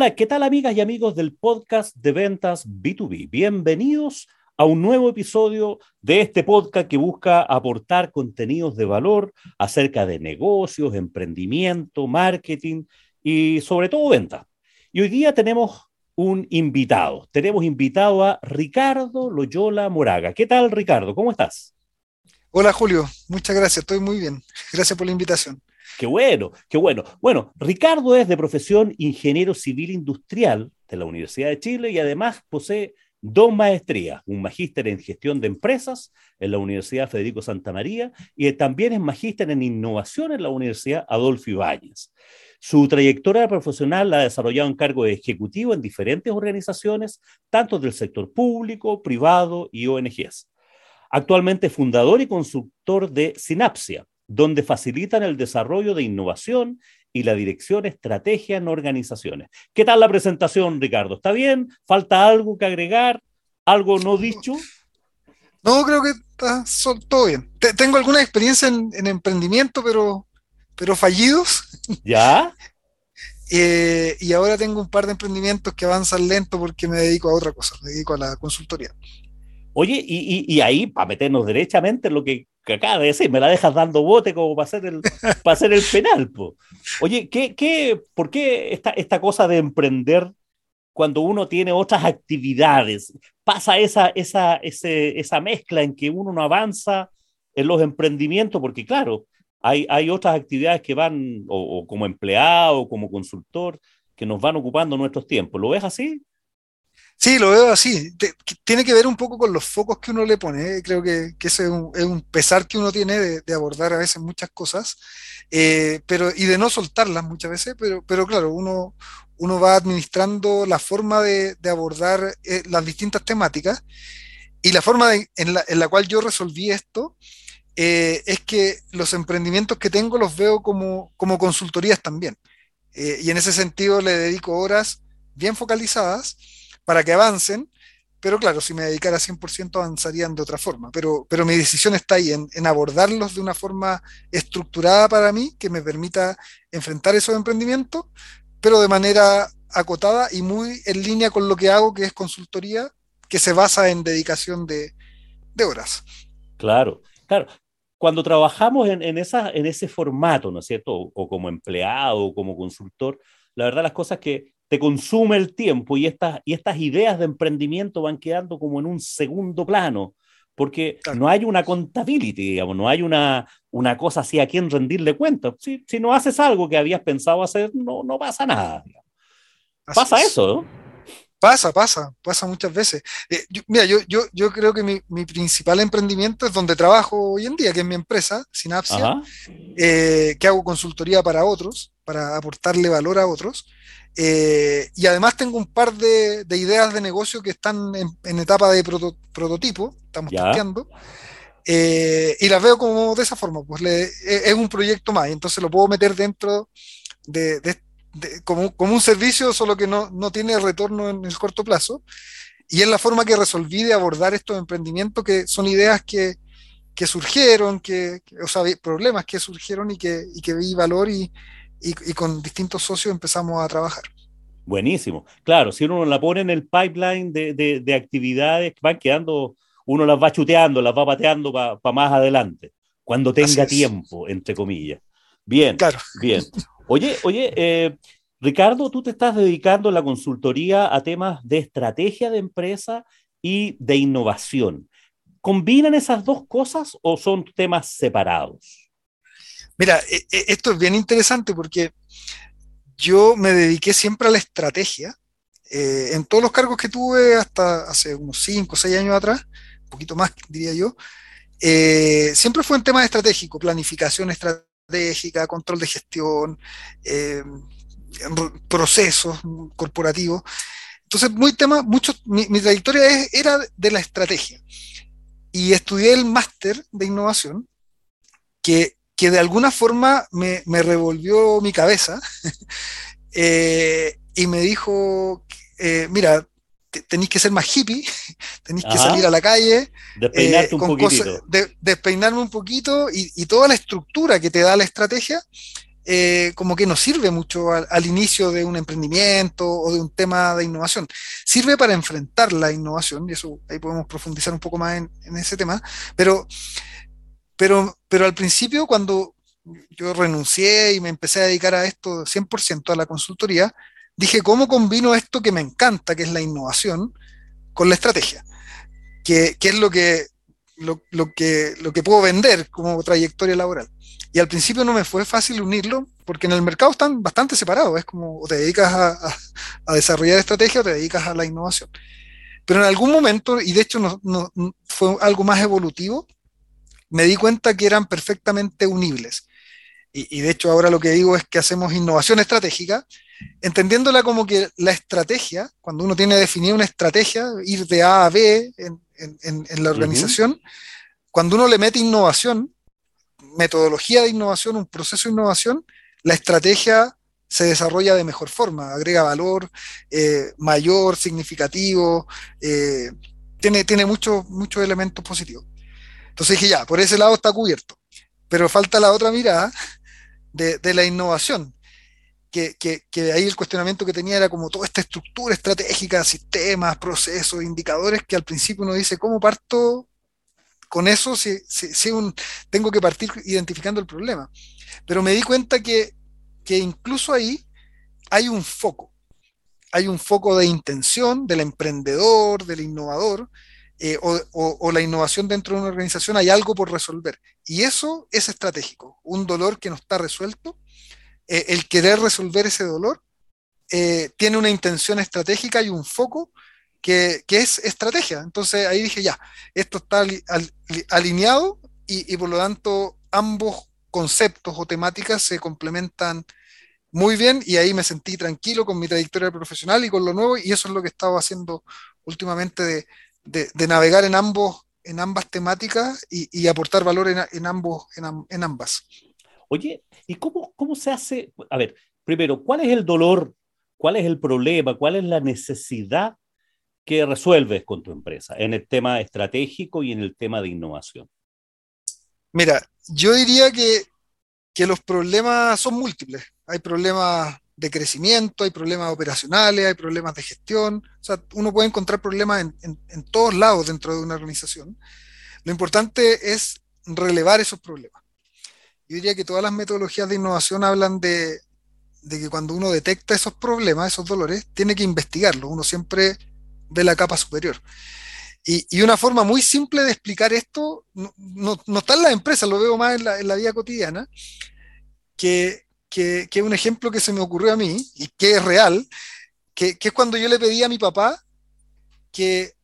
Hola, ¿qué tal amigas y amigos del podcast de ventas B2B? Bienvenidos a un nuevo episodio de este podcast que busca aportar contenidos de valor acerca de negocios, emprendimiento, marketing y sobre todo venta. Y hoy día tenemos un invitado. Tenemos invitado a Ricardo Loyola Moraga. ¿Qué tal, Ricardo? ¿Cómo estás? Hola, Julio. Muchas gracias. Estoy muy bien. Gracias por la invitación. Qué bueno, qué bueno. Bueno, Ricardo es de profesión ingeniero civil industrial de la Universidad de Chile y además posee dos maestrías, un magíster en gestión de empresas en la Universidad Federico Santa María y también es magíster en innovación en la Universidad Adolfo Ibáñez. Su trayectoria profesional la ha desarrollado en cargo de ejecutivo en diferentes organizaciones, tanto del sector público, privado y ONGs. Actualmente fundador y consultor de Sinapsia, donde facilitan el desarrollo de innovación y la dirección estrategia en organizaciones. ¿Qué tal la presentación, Ricardo? ¿Está bien? ¿Falta algo que agregar? ¿Algo no dicho? No, creo que está todo bien. tengo alguna experiencia en, emprendimiento, pero, pero fallidos. ¿Ya? Eh, y ahora tengo un par de emprendimientos que avanzan lento porque me dedico a otra cosa, me dedico a la consultoría. Oye, y, ahí, para meternos derechamente en lo que, acaba de decir, me la dejas dando bote como para hacer el, para hacer el penal. Po. Oye, ¿qué, qué, ¿por qué esta, esta cosa de emprender cuando uno tiene otras actividades? Pasa esa, esa, esa mezcla en que uno no avanza en los emprendimientos, porque claro, hay, hay otras actividades que van, o, o como empleado, o como consultor, que nos van ocupando nuestros tiempos. ¿Lo ves así? Sí, lo veo así. tiene que ver un poco con los focos que uno le pone. ¿eh? Creo que, ese es un, pesar que uno tiene de, abordar a veces muchas cosas, eh, pero, y de no soltarlas muchas veces, pero, pero claro, uno, uno va administrando la forma de, abordar eh, las distintas temáticas y la forma en, la, cual yo resolví esto es que los emprendimientos que tengo los veo como, como consultorías también. y en ese sentido le dedico horas bien focalizadas para que avancen, pero claro, si me dedicara 100% avanzarían de otra forma, pero, pero mi decisión está ahí, en, abordarlos de una forma estructurada para mí, que me permita enfrentar esos emprendimientos, pero de manera acotada y muy en línea con lo que hago, que es consultoría, que se basa en dedicación de, horas. Claro, claro. Cuando trabajamos en, en, esa, en ese formato, ¿no es cierto? O, como empleado, o como consultor, la verdad las cosas que te consume el tiempo y estas, y estas ideas de emprendimiento van quedando como en un segundo plano, porque no hay una contabilidad, digamos, no hay una, una cosa así a quien rendirle cuenta. Si, si no haces algo que habías pensado hacer, no, no pasa nada. Pasa eso, ¿no? Pasa, pasa, pasa muchas veces. Eh, mira, yo, yo, yo creo que mi, mi, principal emprendimiento es donde trabajo hoy en día, que es mi empresa, Sinapsia, eh, que hago consultoría para otros, para aportarle valor a otros. Eh, y además tengo un par de, ideas de negocio que están en, etapa de prototipo, estamos testeando, eh, y las veo como de esa forma, pues es un proyecto más, entonces lo puedo meter dentro de, como, un servicio, solo que no, tiene retorno en el corto plazo, y es la forma que resolví de abordar estos emprendimientos, que son ideas que, surgieron, que, o sea, problemas que surgieron y que, y que vi valor y, y, con distintos socios empezamos a trabajar. Buenísimo. Claro, si uno la pone en el pipeline de, de, actividades, van quedando, uno las va chuteando, las va pateando para más adelante, cuando tenga tiempo, entre comillas. Bien, claro. bien. Oye, oye, eh, Ricardo, tú te estás dedicando en la consultoría a temas de estrategia de empresa y de innovación. ¿Combinan esas dos cosas o son temas separados? Mira, e, e, esto es bien interesante porque yo me dediqué siempre a la estrategia. Eh, en todos los cargos que tuve hasta hace unos 5 o 6 años atrás, un poquito más diría yo, eh, siempre fue en temas estratégicos, planificación estratégica, control de gestión, eh, procesos corporativos. Entonces, muy tema, mucho, mi, trayectoria era de la estrategia. Y estudié el máster de innovación, que que de alguna forma me, revolvió mi cabeza eh, y me dijo, eh, mira, tenéis que ser más hippie, tenéis que salir a la calle, despeinarte un eh, de, despeinarme un poquito y, toda la estructura que te da la estrategia eh, como que no sirve mucho al, inicio de un emprendimiento o de un tema de innovación. Sirve para enfrentar la innovación, y eso ahí podemos profundizar un poco más en, ese tema, pero, pero, pero al principio cuando yo renuncié y me empecé a dedicar a esto 100% a la consultoría, dije, ¿cómo combino esto que me encanta, que es la innovación, con la estrategia? Que, que es lo que, lo, lo, que, lo que puedo vender como trayectoria laboral. Y al principio no me fue fácil unirlo, porque en el mercado están bastante separados. Es como o te dedicas a, a, desarrollar estrategia o te dedicas a la innovación. Pero en algún momento, y de hecho no, no, fue algo más evolutivo, me di cuenta que eran perfectamente unibles. Y, y, de hecho ahora lo que digo es que hacemos innovación estratégica, entendiéndola como que la estrategia, cuando uno tiene definida una estrategia, ir de A a B en, en, en la organización, cuando uno le mete innovación, metodología de innovación, un proceso de innovación, la estrategia se desarrolla de mejor forma, agrega valor eh, mayor, significativo, eh, tiene, tiene muchos muchos elementos positivos. Entonces dije, ya, por ese lado está cubierto, pero falta la otra mirada de, la innovación, que, que, ahí el cuestionamiento que tenía era como toda esta estructura estratégica, sistemas, procesos, indicadores, que al principio uno dice, ¿cómo parto con eso si, tengo que partir identificando el problema. Pero me di cuenta que, incluso ahí hay un foco. Hay un foco de intención del emprendedor, del innovador, eh, o, la innovación dentro de una organización, hay algo por resolver. Y eso es estratégico. Un dolor que no está resuelto, eh, el querer resolver ese dolor, eh, tiene una intención estratégica y un foco que, es estrategia. Entonces ahí dije, ya, esto está alineado y, por lo tanto ambos conceptos o temáticas se complementan muy bien y ahí me sentí tranquilo con mi trayectoria profesional y con lo nuevo y eso es lo que he estado haciendo últimamente de, navegar en ambos en ambas temáticas y, aportar valor en, ambos en, ambas. Oye, ¿y cómo, cómo se hace? A ver, primero, ¿cuál es el dolor? ¿Cuál es el problema? ¿Cuál es la necesidad ¿Qué resuelves con tu empresa en el tema estratégico y en el tema de innovación? Mira, yo diría que, que los problemas son múltiples. Hay problemas de crecimiento, hay problemas operacionales, hay problemas de gestión. O sea, uno puede encontrar problemas en, en, en, todos lados dentro de una organización. Lo importante es relevar esos problemas. Yo diría que todas las metodologías de innovación hablan de, de que cuando uno detecta esos problemas, esos dolores, tiene que investigarlos. Uno siempre de la capa superior. Y, una forma muy simple de explicar esto, no, está en la empresa, lo veo más en la, vida cotidiana, que, que, que, un ejemplo que se me ocurrió a mí y que es real, que, es cuando yo le pedí a mi papá que,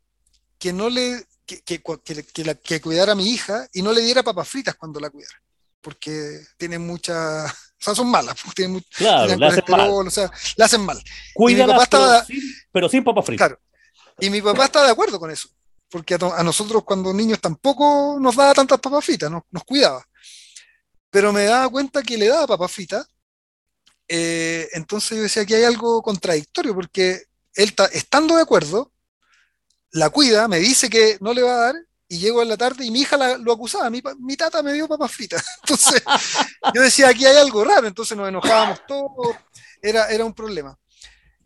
que no le que, que, cuidara a mi hija y no le diera papas fritas cuando la cuidara, porque tiene muchas o sea, son malas, tienen, claro, le hacen mal. o sea, le hacen mal. Cuídala, pero, sin, pero sin papas fritas. Claro, y mi papá está de acuerdo con eso, porque a, nosotros cuando niños tampoco nos daba tantas papas fritas, nos, nos cuidaba. Pero me daba cuenta que le daba papas fritas, eh, entonces yo decía que hay algo contradictorio, porque él está, estando de acuerdo, la cuida, me dice que no le va a dar, y llego en la tarde y mi hija lo acusaba, mi, mi, tata me dio papas fritas. Entonces yo decía, aquí hay algo raro, entonces nos enojábamos todos, era, era un problema.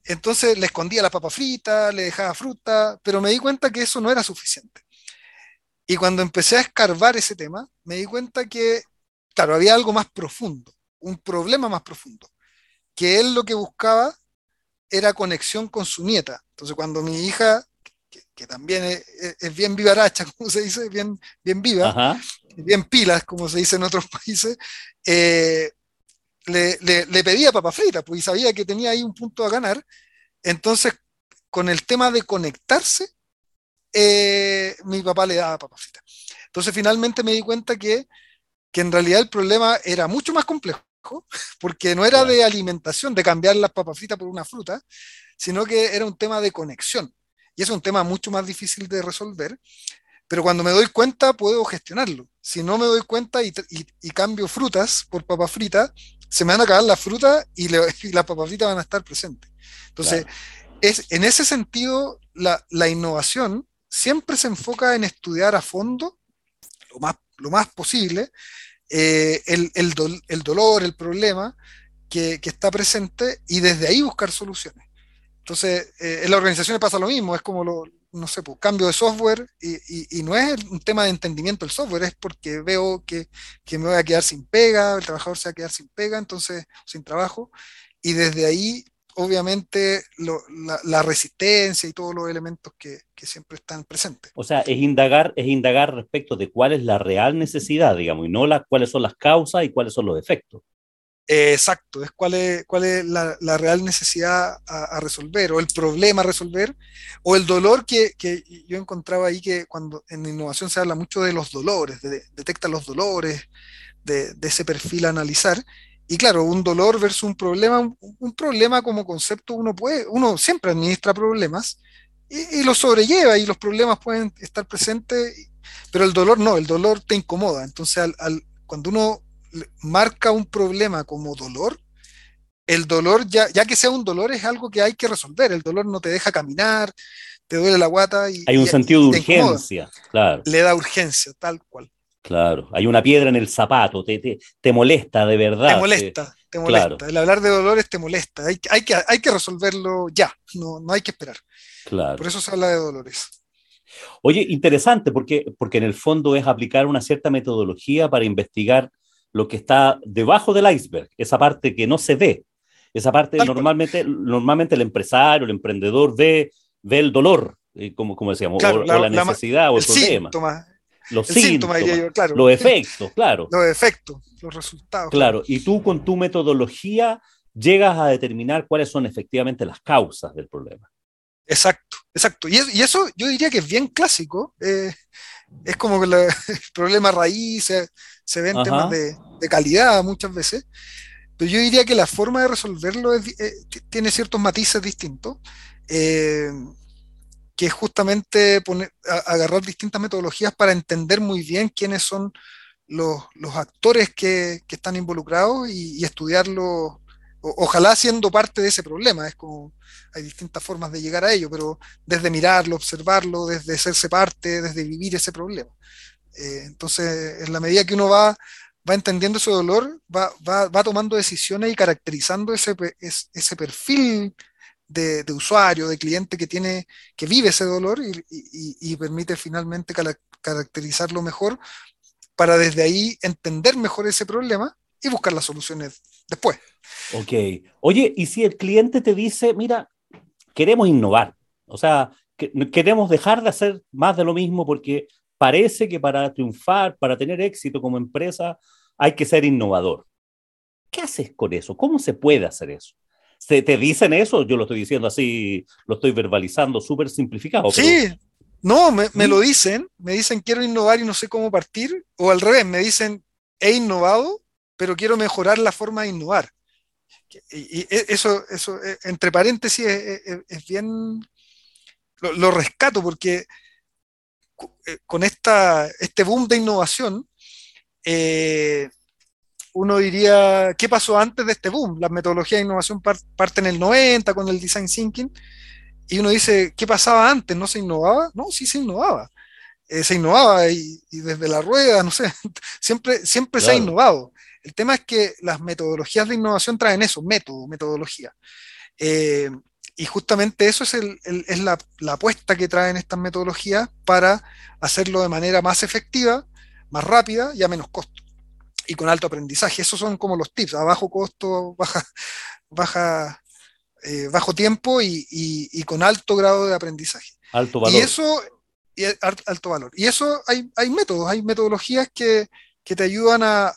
Entonces le escondía las papas fritas, le dejaba fruta, pero me di cuenta que eso no era suficiente. Y cuando empecé a escarbar ese tema, me di cuenta que, claro, había algo más profundo, un problema más profundo, que él lo que buscaba era conexión con su nieta. Entonces cuando mi hija, que, también es, bien vivaracha, como se dice, bien, bien viva, bien pilas, como se dice en otros países, eh, le, le, pedía papa frita, pues sabía que tenía ahí un punto a ganar. Entonces, con el tema de conectarse, eh, mi papá le daba papa frita. Entonces, finalmente me di cuenta que, que en realidad el problema era mucho más complejo, porque no era de alimentación, de cambiar las papas fritas por una fruta, sino que era un tema de conexión. Y es un tema mucho más difícil de resolver, pero cuando me doy cuenta puedo gestionarlo. Si no me doy cuenta y, y cambio frutas por papas fritas, se me van a acabar las frutas y, las papafitas van a estar presentes. Entonces, es, en ese sentido, la, la, innovación siempre se enfoca en estudiar a fondo, lo más, lo más posible, eh, el, el, dolor, el problema que, que, está presente y desde ahí buscar soluciones. Entonces, eh, en las organizaciones pasa lo mismo, es como lo, no sé, pues, cambio de software y, y, no es un tema de entendimiento del software, es porque veo que, que, me voy a quedar sin pega, el trabajador se va a quedar sin pega, entonces sin trabajo, y desde ahí, obviamente, la, resistencia y todos los elementos que, que, siempre están presentes. O sea, es indagar, es indagar respecto de cuál es la real necesidad, digamos, y no la, cuáles son las causas y cuáles son los efectos. Eh, exacto, es cuál es, cuál es la, real necesidad a, resolver, o el problema a resolver, o el dolor que, que, yo encontraba ahí que cuando en innovación se habla mucho de los dolores, de, detecta los dolores, de, de, ese perfil a analizar. Y claro, un dolor versus un problema, un, problema como concepto, uno puede, uno siempre administra problemas y, y los sobrelleva y los problemas pueden estar presentes, pero el dolor no, el dolor te incomoda. Entonces, al, al, cuando uno marca un problema como dolor, el dolor, ya, ya que sea un dolor, es algo que hay que resolver. El dolor no te deja caminar, te duele la guata. Y, hay un sentido de urgencia, claro. Le da urgencia, tal cual. Claro, hay una piedra en el zapato, te, te, te molesta de verdad. Te molesta, te, molesta. El hablar de dolores te molesta. Hay, hay, que, hay que resolverlo ya, no, no hay que esperar. Claro. Por eso se habla de dolores. Oye, interesante, porque, porque en el fondo es aplicar una cierta metodología para investigar lo que está debajo del iceberg, esa parte que no se ve. Esa parte normalmente, normalmente el empresario, el emprendedor ve, ve el dolor, eh, como, como decíamos, o, la, necesidad o el, problema. Los síntomas, los efectos, claro. Los efectos, los resultados. Claro, y tú con tu metodología llegas a determinar cuáles son efectivamente las causas del problema. Exacto, exacto. Y, eso yo diría que es bien clásico. Eh, es como que el problema raíz se, se ven temas de, calidad muchas veces, pero yo diría que la forma de resolverlo eh, tiene ciertos matices distintos, eh, que es justamente poner, agarrar distintas metodologías para entender muy bien quiénes son los, actores que, están involucrados y, estudiarlo, ojalá siendo parte de ese problema, es como hay distintas formas de llegar a ello, pero desde mirarlo, observarlo, desde hacerse parte, desde vivir ese problema. Eh, entonces, en la medida que uno va, entendiendo ese dolor, va, tomando decisiones y caracterizando ese perfil de, usuario, de cliente que tiene, que vive ese dolor y permite finalmente caracterizarlo mejor para desde ahí entender mejor ese problema y buscar las soluciones después. Ok. Oye, y si el cliente te dice, mira, queremos innovar, o sea, queremos dejar de hacer más de lo mismo porque parece que para triunfar, para tener éxito como empresa, hay que ser innovador. ¿Qué haces con eso? ¿Cómo se puede hacer eso? ¿Se ¿Te dicen eso? Yo lo estoy diciendo así, lo estoy verbalizando súper simplificado. Sí, no, me, me, lo dicen, me dicen quiero innovar y no sé cómo partir, o al revés, me dicen he innovado, pero quiero mejorar la forma de innovar. Y, eso, eso, e, entre paréntesis, es, bien, lo, rescato porque eh, con esta, este boom de innovación, eh, uno diría, ¿qué pasó antes de este boom? Las metodologías de innovación parten en el 90 con el design thinking, y uno dice, ¿qué pasaba antes? ¿No se innovaba? No, sí se innovaba. Eh, se innovaba y, desde la rueda, no sé, siempre, siempre se ha innovado. El tema es que las metodologías de innovación traen eso, método, metodología. Eh, y justamente eso es, el, es la, la, apuesta que traen estas metodologías para hacerlo de manera más efectiva, más rápida y a menos costo. Y con alto aprendizaje. Esos son como los tips, a bajo costo, baja, baja, eh, bajo tiempo y, y, con alto grado de aprendizaje. Alto valor. Y eso, y alto valor. Y eso hay, hay métodos, hay metodologías que, que te ayudan a,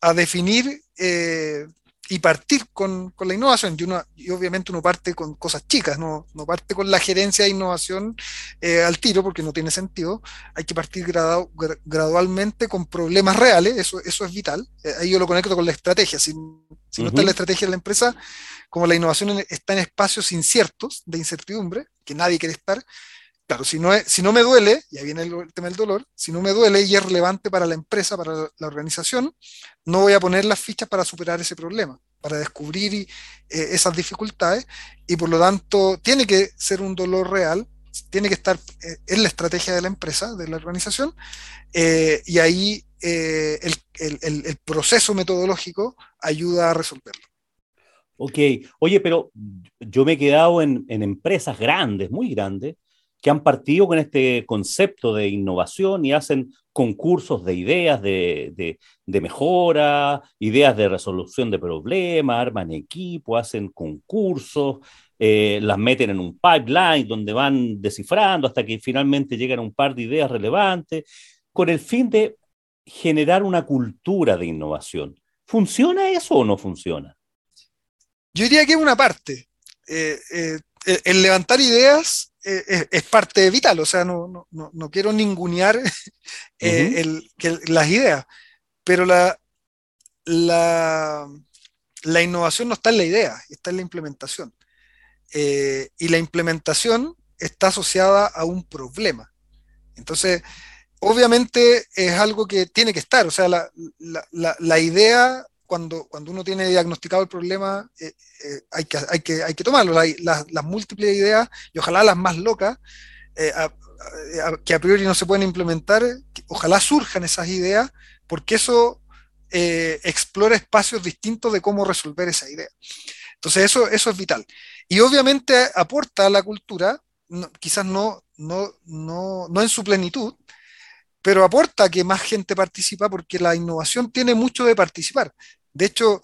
a definir eh, y partir con, con, la innovación. Y, uno, y obviamente uno parte con cosas chicas, no, no parte con la gerencia de innovación eh, al tiro, porque no tiene sentido. Hay que partir gradu, gradualmente con problemas reales, eso, eso es vital. Eh, ahí yo lo conecto con la estrategia. Si, si no está en la estrategia de la empresa, como la innovación está en espacios inciertos, de incertidumbre, que nadie quiere estar, Claro, si no, si no me duele, ya viene el, tema del dolor, si no me duele y es relevante para la empresa, para la, organización, no voy a poner las fichas para superar ese problema, para descubrir eh, esas dificultades y por lo tanto tiene que ser un dolor real, tiene que estar eh, en la estrategia de la empresa, de la organización, eh, y ahí eh, el, proceso metodológico ayuda a resolverlo. Ok, oye, pero yo me he quedado en, empresas grandes, muy grandes, que han partido con este concepto de innovación y hacen concursos de ideas de, mejora, ideas de resolución de problemas, arman equipo, hacen concursos, eh, las meten en un pipeline donde van descifrando hasta que finalmente llegan a un par de ideas relevantes, con el fin de generar una cultura de innovación. ¿Funciona eso o no funciona? Yo diría que es una parte. Eh, eh, el levantar ideas es, parte vital, o sea, no, quiero ningunear las ideas, pero la, la, innovación no está en la idea, está en la implementación. Eh, y la implementación está asociada a un problema. Entonces, obviamente es algo que tiene que estar, o sea, la, idea cuando, cuando uno tiene diagnosticado el problema, eh, eh, hay, que, hay, que, hay que tomarlo. las, múltiples ideas, y ojalá las más locas, eh, que a priori no se pueden implementar, ojalá surjan esas ideas, porque eso explora espacios distintos de cómo resolver esa idea. Entonces, eso, eso es vital. Y obviamente aporta a la cultura, quizás no, no, no, no en su plenitud, pero aporta que más gente participa porque la innovación tiene mucho de participar. De hecho,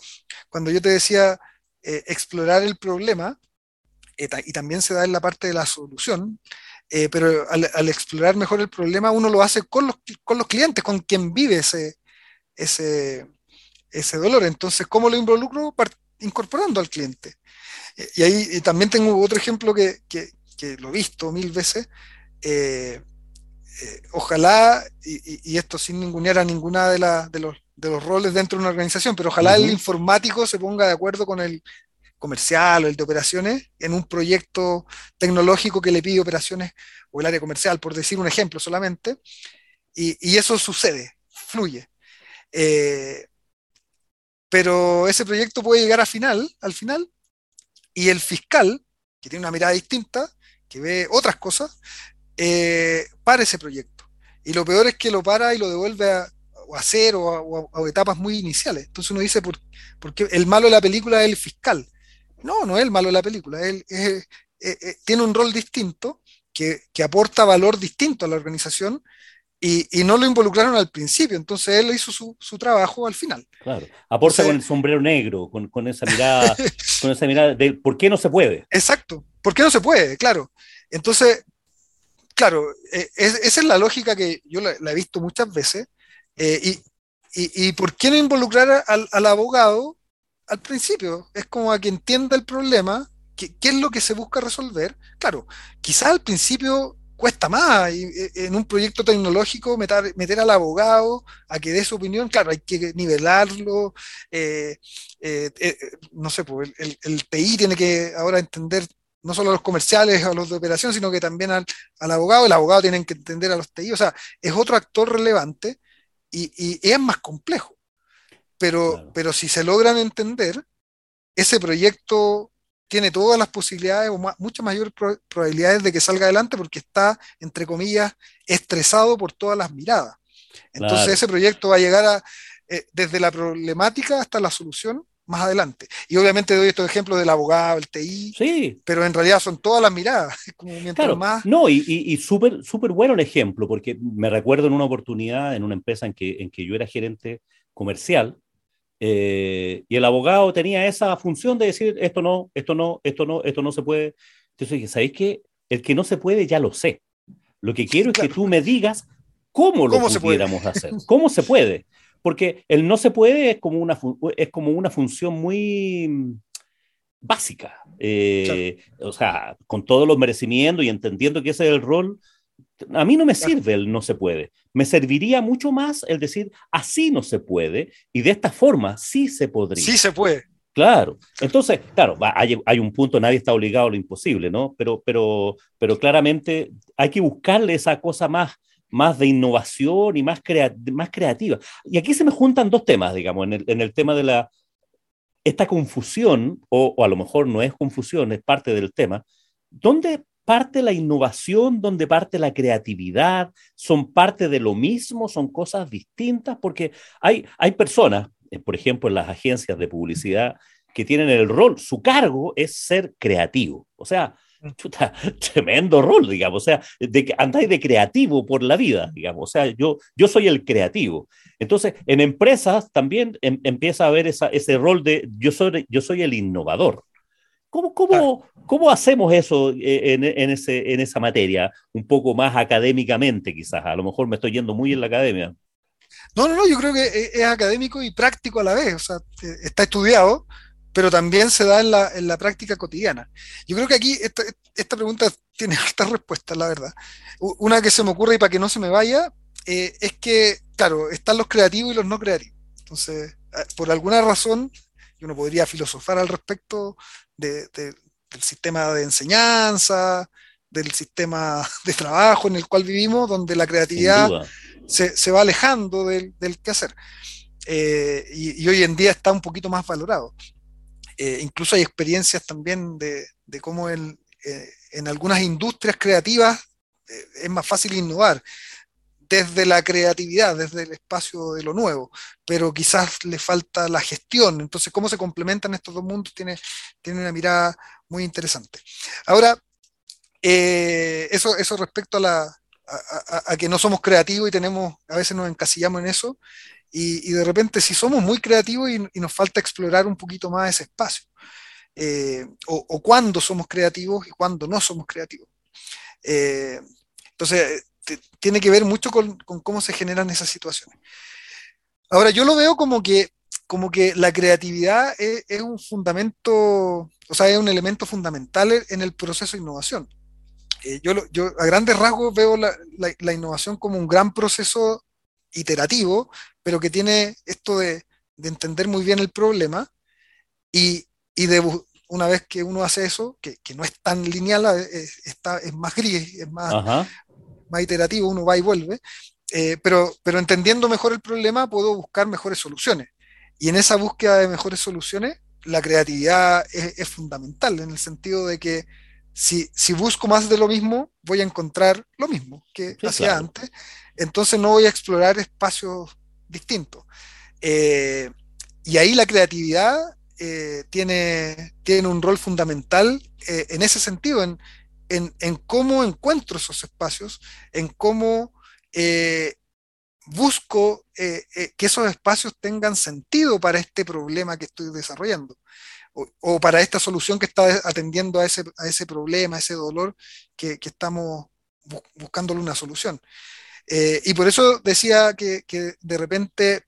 cuando yo te decía eh, explorar el problema, eh, y también se da en la parte de la solución, eh, pero al, explorar mejor el problema uno lo hace con los, con los clientes, con quien vive ese, ese, ese dolor. Entonces, ¿cómo lo involucro? incorporando al cliente. Y ahí también tengo otro ejemplo que, que, lo he visto mil veces. ojalá, y, esto sin ningunear a ninguna de, la, de, los, de los roles dentro de una organización, pero ojalá el informático se ponga de acuerdo con el comercial o el de operaciones en un proyecto tecnológico que le pide operaciones o el área comercial, por decir un ejemplo solamente, y, eso sucede, fluye. Eh, pero ese proyecto puede llegar a final, al final, y el fiscal, que tiene una mirada distinta, que ve otras cosas, eh, para ese proyecto. Y lo peor es que lo para y lo devuelve a, o a cero o, etapas muy iniciales. Entonces uno dice, ¿por, qué el malo de la película es el fiscal? No, no es el malo de la película, él, tiene un rol distinto que, aporta valor distinto a la organización y, no lo involucraron al principio, entonces él hizo su, trabajo al final. Claro, aporta con el sombrero negro, con, esa mirada, con esa mirada de por qué no se puede. Exacto, ¿por qué no se puede? Claro. Entonces, claro, esa es la lógica que yo la, he visto muchas veces eh, y, por qué no involucrar al, abogado al principio? Es como a que entienda el problema, qué, es lo que se busca resolver. Claro, quizás al principio cuesta más en un proyecto tecnológico meter, meter al abogado a que dé su opinión, claro, hay que nivelarlo, eh, eh, no sé, pues el, el, TI tiene que ahora entender no solo a los comerciales a los de operación, sino que también al, al, abogado, el abogado tiene que entender a los TI, o sea, es otro actor relevante y, es más complejo. Pero, pero si se logran entender, ese proyecto tiene todas las posibilidades o muchas mayores probabilidades de que salga adelante porque está, entre comillas, estresado por todas las miradas. Entonces ese proyecto va a llegar a, eh, desde la problemática hasta la solución más adelante. Y obviamente doy estos ejemplos del abogado, el TI, sí. pero en realidad son todas las miradas. claro, más... No, y, y, súper súper bueno el ejemplo, porque me recuerdo en una oportunidad en una empresa en que, en que yo era gerente comercial, eh, y el abogado tenía esa función de decir, esto no, esto no, esto no, esto no se puede. Entonces dije, ¿sabéis qué? El que no se puede ya lo sé. Lo que quiero es que tú me digas cómo lo pudiéramos hacer, cómo se puede porque el no se puede es como una, es como una función muy básica. Eh, o sea, con todos los merecimientos y entendiendo que ese es el rol, a mí no me sirve el no se puede. Me serviría mucho más el decir así no se puede y de esta forma sí se podría. Sí se puede. Claro. Entonces, claro, hay, hay, un punto, nadie está obligado a lo imposible, ¿no? Pero, pero, pero claramente hay que buscarle esa cosa más más de innovación y más, más creativa. Y aquí se me juntan dos temas, digamos, en el, en el tema de la, esta confusión, o, a lo mejor no es confusión, es parte del tema, ¿dónde parte la innovación, donde parte la creatividad, son parte de lo mismo, son cosas distintas, porque hay, hay personas, eh, por ejemplo, en las agencias de publicidad, que tienen el rol, su cargo es ser creativo. O sea. chuta, tremendo rol, digamos, o sea, de andáis de creativo por la vida, digamos, o sea, yo, yo soy el creativo. Entonces, en empresas también em, empieza a haber esa, ese rol de yo soy, yo soy el innovador. ¿Cómo, cómo, cómo hacemos eso eh, en, en, ese, en esa materia? Un poco más académicamente, quizás. A lo mejor me estoy yendo muy en la academia. No, no, no, yo creo que es académico y práctico a la vez. O sea, eh, está estudiado, pero también se da en la, en la práctica cotidiana. Yo creo que aquí esta, esta pregunta tiene hartas respuestas, la verdad. Una que se me ocurre y para que no se me vaya, eh, es que, claro, están los creativos y los no creativos. Entonces, por alguna razón, yo no podría filosofar al respecto del sistema de enseñanza, del sistema de trabajo en el cual vivimos, donde la creatividad se, va alejando del, del quehacer. Eh, y, hoy en día está un poquito más valorado. Eh, incluso hay experiencias también de, cómo eh, en algunas industrias creativas es más fácil innovar desde la creatividad, desde el espacio de lo nuevo, pero quizás le falta la gestión. Entonces, cómo se complementan estos dos mundos tiene, una mirada muy interesante. Ahora, eh, eso, eso respecto a, la, a, que no somos creativos y tenemos, a veces nos encasillamos en eso, y, de repente si somos muy creativos y, nos falta explorar un poquito más ese espacio, eh, o, o cuándo somos creativos y cuándo no somos creativos. Eh, entonces, tiene que ver mucho con, cómo se generan esas situaciones. Ahora, yo lo veo como que, como que la creatividad es, un fundamento, o sea, es un elemento fundamental en el proceso de innovación. Eh, yo, a grandes rasgos veo la, innovación como un gran proceso iterativo, pero que tiene esto de, de entender muy bien el problema y, y, de una vez que uno hace eso, que, que no es tan lineal, es, está, es más gris, es más, más iterativo, uno va y vuelve, eh, pero, pero entendiendo mejor el problema puedo buscar mejores soluciones. Y en esa búsqueda de mejores soluciones, la creatividad es, fundamental, en el sentido de que si, si, busco más de lo mismo, voy a encontrar lo mismo que hacía antes. Entonces no voy a explorar espacios distintos. Eh, y ahí la creatividad eh, tiene, tiene un rol fundamental en ese sentido, en, en, cómo encuentro esos espacios, en cómo eh, busco eh, eh, que esos espacios tengan sentido para este problema que estoy desarrollando o, para esta solución que está atendiendo a ese, a ese problema, a ese dolor que, estamos buscándole una solución. y por eso decía que, de repente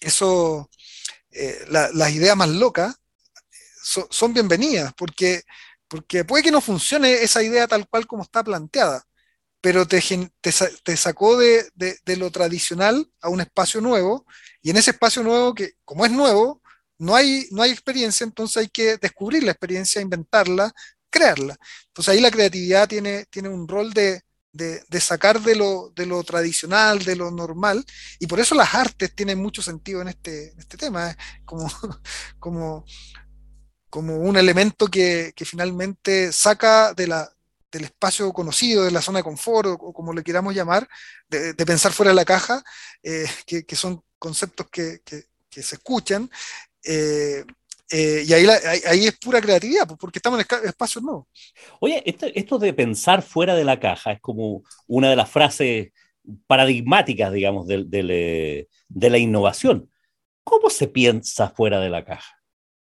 eso, las ideas más locas son bienvenidas, porque porque puede que no funcione esa idea tal cual como está planteada, pero te, te, sacó de, lo tradicional a un espacio nuevo, y en ese espacio nuevo, que como es nuevo, no hay, no hay experiencia, entonces hay que descubrir la experiencia, inventarla, crearla. Entonces ahí la creatividad tiene, tiene un rol de, sacar de lo, de lo tradicional, de lo normal, y por eso las artes tienen mucho sentido en este, este tema, como, como como un elemento que, finalmente saca de la, del espacio conocido, de la zona de confort, o, como le queramos llamar, de, pensar fuera de la caja, eh, que, son conceptos que, se escuchan. Eh, eh, y ahí, ahí, es pura creatividad, pues, porque estamos en espacios nuevos. Oye, esto, esto de pensar fuera de la caja es como una de las frases paradigmáticas, digamos, de la innovación. ¿Cómo se piensa fuera de la caja?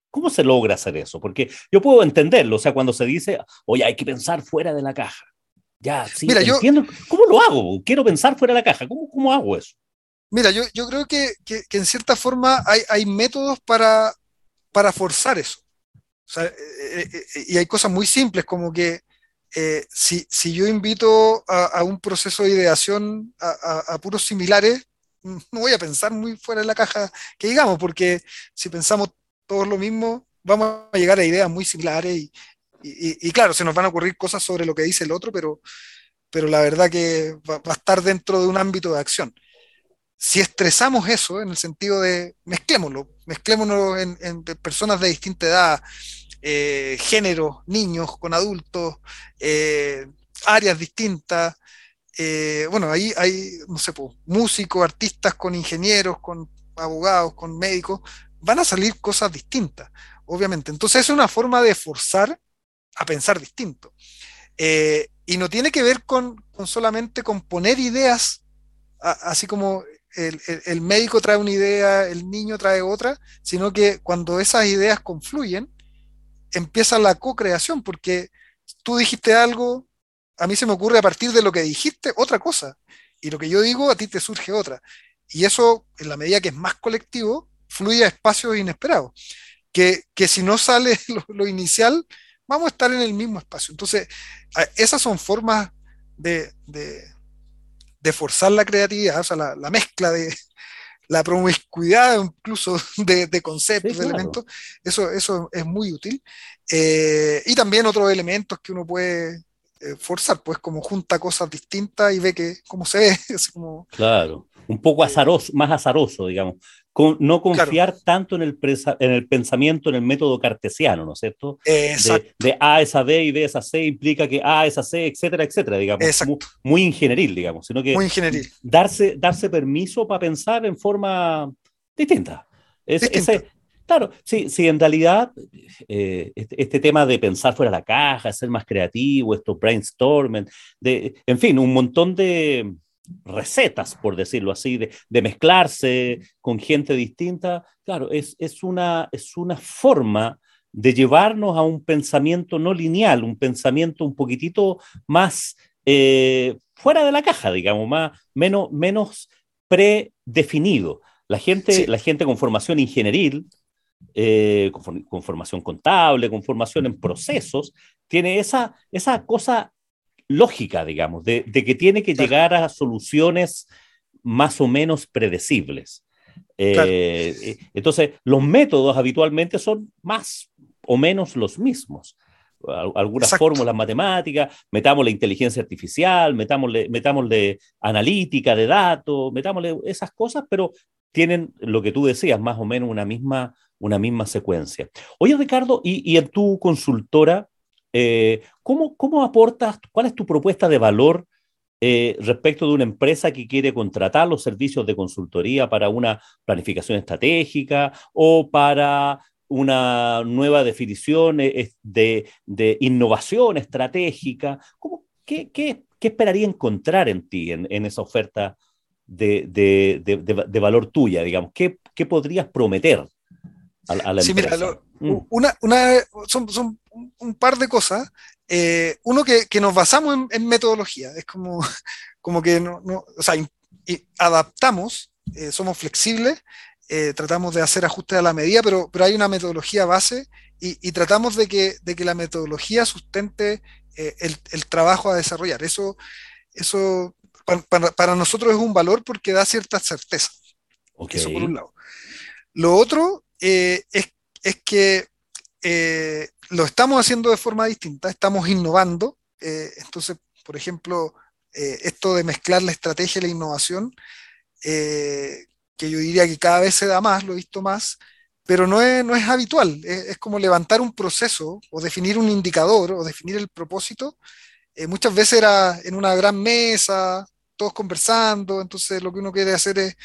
¿Cómo se logra hacer eso? Porque yo puedo entenderlo, o sea, cuando se dice, oye, hay que pensar fuera de la caja. Ya, sí, mira, entiendo. ¿Cómo lo hago? Quiero pensar fuera de la caja. ¿Cómo, cómo hago eso? Mira, yo, yo creo que, en cierta forma hay, métodos para, forzar eso. Eh, eh, eh, y hay cosas muy simples como que si, yo invito a, un proceso de ideación a, a, puros similares, no voy a pensar muy fuera de la caja que digamos, porque si pensamos todos lo mismo, vamos a llegar a ideas muy similares y, claro, se nos van a ocurrir cosas sobre lo que dice el otro, pero, pero la verdad que va, a estar dentro de un ámbito de acción. Si estresamos eso en el sentido de mezclémoslo, mezclémonos en, personas de distinta edad, eh, géneros, niños con adultos, eh, áreas distintas. Eh, bueno, ahí hay, no sé, músicos, artistas con ingenieros, con abogados, con médicos, van a salir cosas distintas, obviamente. Entonces es una forma de forzar a pensar distinto. y no tiene que ver con, solamente con poner ideas, así como el, médico trae una idea, el niño trae otra, sino que cuando esas ideas confluyen, empieza la co-creación, porque tú dijiste algo, a mí se me ocurre a partir de lo que dijiste otra cosa, y lo que yo digo a ti te surge otra. Y eso, en la medida que es más colectivo, fluye a espacios inesperados, que, si no sale lo, inicial, vamos a estar en el mismo espacio. Entonces, esas son formas de de forzar la creatividad, o sea, la, mezcla de la promiscuidad incluso de, conceptos, de elementos, eso, eso es muy útil. Eh, y también otros elementos que uno puede eh, forzar, pues como junta cosas distintas y ve que cómo se ve. como, claro, un poco eh, azaroso, más azaroso, digamos no confiar tanto en el, en el pensamiento, en el método cartesiano, ¿no es cierto? De, A es a B y B es a C implica que A es a C, etcétera, etcétera, digamos. Muy, ingenieril, digamos, sino que muy ingenieril. Darse, darse permiso para pensar en forma distinta. claro, sí, sí, en realidad eh, este, este, tema de pensar fuera de la caja, ser más creativo, esto brainstorming, de, en fin, un montón de, recetas, por decirlo así, de, mezclarse con gente distinta, claro, es, es, una, es una forma de llevarnos a un pensamiento no lineal, un pensamiento un poquitito más eh, fuera de la caja, digamos, más, menos, menos predefinido. La gente, la gente con formación ingenieril, eh, con, formación contable, con formación en procesos, tiene esa, esa cosa lógica, digamos, de, que tiene que llegar a soluciones más o menos predecibles. Eh, eh, entonces, los métodos habitualmente son más o menos los mismos. Algunas fórmulas matemáticas, metamos la inteligencia artificial, metámosle, metámosle analítica de datos, metámosle esas cosas, pero tienen lo que tú decías, más o menos una misma, una misma secuencia. Oye, Ricardo, y, y en tu consultora, eh, ¿cómo, aportas, cuál es tu propuesta de valor eh, respecto de una empresa que quiere contratar los servicios de consultoría para una planificación estratégica o para una nueva definición eh, de, innovación estratégica? qué, esperaría encontrar en ti, en, esa oferta de, valor tuya, digamos? ¿Qué, podrías prometer a, la empresa? Mm. una, son, un par de cosas. Eh, uno que, nos basamos en, metodología, es como, como que no, o sea, adaptamos, eh, somos flexibles, eh, tratamos de hacer ajustes a la medida, pero, pero hay una metodología base y, tratamos de que, de que la metodología sustente el, trabajo a desarrollar. Eso, eso para, nosotros es un valor porque da cierta certeza. Eso por un lado. Lo otro es es que eh, lo estamos haciendo de forma distinta, estamos innovando. Eh, entonces, por ejemplo, eh, esto de mezclar la estrategia y la innovación, que yo diría que cada vez se da más, lo he visto más, pero no es, no es habitual. Es, como levantar un proceso o definir un indicador o definir el propósito. muchas veces era en una gran mesa, todos conversando, entonces lo que uno quiere hacer es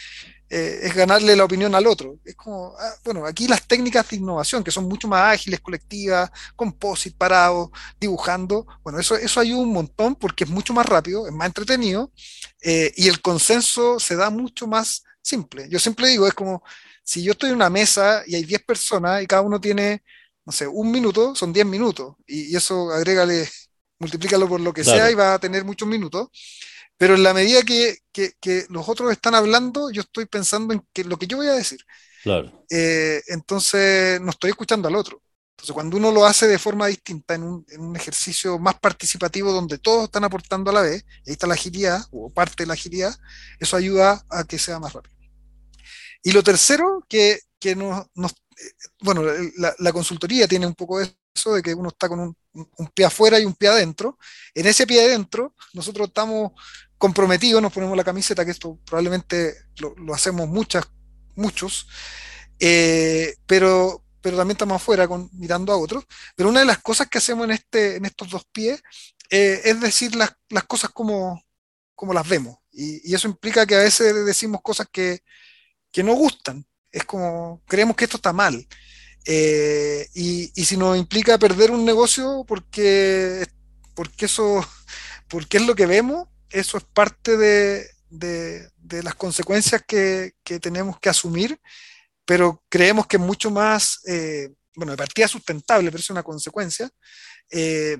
eh, es ganarle la opinión al otro. Es como, ah, bueno, aquí las técnicas de innovación, que son mucho más ágiles, colectivas, composite, parados, dibujando, bueno, eso, eso ayuda un montón porque es mucho más rápido, es más entretenido eh, y el consenso se da mucho más simple. Yo siempre digo, es como, si yo estoy en una mesa y hay 10 personas y cada uno tiene, no sé, un minuto, son 10 minutos y, eso agrégale, multiplícalo por lo que sea y va a tener muchos minutos. Pero en la medida que, los otros están hablando, yo estoy pensando en que, lo que yo voy a decir. Claro. Eh, entonces, no estoy escuchando al otro. Entonces, cuando uno lo hace de forma distinta, en un, ejercicio más participativo donde todos están aportando a la vez, ahí está la agilidad, o parte de la agilidad, eso ayuda a que sea más rápido. Y lo tercero, que, nos, eh, bueno, la, consultoría tiene un poco eso de que uno está con un, pie afuera y un pie adentro. En ese pie adentro, nosotros estamos comprometidos, nos ponemos la camiseta, que esto probablemente lo, hacemos muchas, muchos, eh, pero, pero también estamos afuera mirando a otros. Pero una de las cosas que hacemos en, este, en estos dos pies eh, es decir las, las, cosas como, como las vemos. Y, y, eso implica que a veces decimos cosas que, que no gustan. Es como, creemos que esto está mal. Eh, y, y, si nos implica perder un negocio porque, porque eso, porque es lo que vemos, eso es parte de, de, las consecuencias que, que, tenemos que asumir, pero creemos que es mucho más, eh, bueno, de partida sustentable, pero es una consecuencia, eh,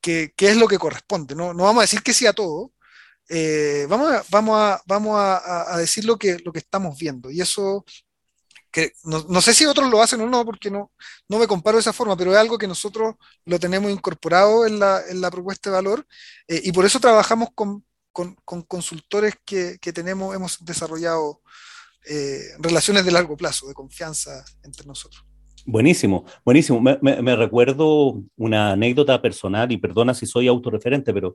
que, que, es lo que corresponde. No, no vamos a decir que sí a todo, vamos, a, vamos, a, vamos a, decir lo que, lo que estamos viendo. Y eso que no, sé si otros lo hacen o no, porque no, no me comparo de esa forma, pero es algo que nosotros lo tenemos incorporado en la, en la propuesta de valor eh, y por eso trabajamos con, con, con consultores que, que, tenemos, hemos desarrollado eh, relaciones de largo plazo, de confianza entre nosotros. Buenísimo, buenísimo. Me, recuerdo una anécdota personal y perdona si soy autorreferente, pero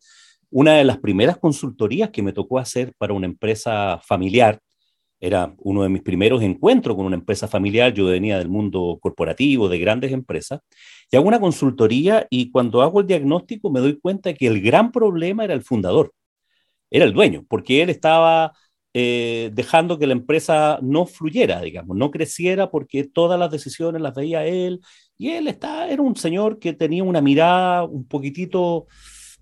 una de las primeras consultorías que me tocó hacer para una empresa familiar, era uno de mis primeros encuentros con una empresa familiar, yo venía del mundo corporativo, de grandes empresas, y hago una consultoría y cuando hago el diagnóstico me doy cuenta que el gran problema era el fundador, era el dueño, porque él estaba eh, dejando que la empresa no fluyera, digamos, no creciera porque todas las decisiones las veía él, y él está, era un señor que tenía una mirada un poquitito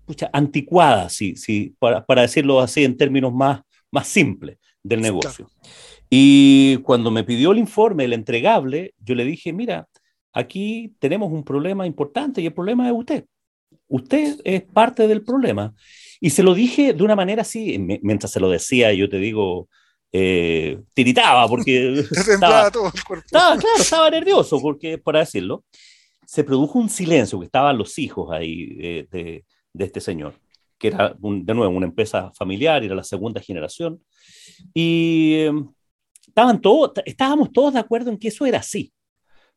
pucha, anticuada, sí, sí, para, para decirlo así en términos más, más simples del negocio. Y cuando me pidió el informe, el entregable, yo le dije, mira, aquí tenemos un problema importante y el problema es usted. Usted es parte del problema. Y se lo dije de una manera así, mientras se lo decía, yo te digo, eh, tiritaba porque estaba, todo el cuerpo. Estaba, claro, estaba nervioso porque, para decirlo, se produjo un silencio, que estaban los hijos ahí eh, de, de, este señor, que era, de nuevo, una empresa familiar, era la segunda generación, y em, estaban todos, estábamos todos de acuerdo en que eso era así,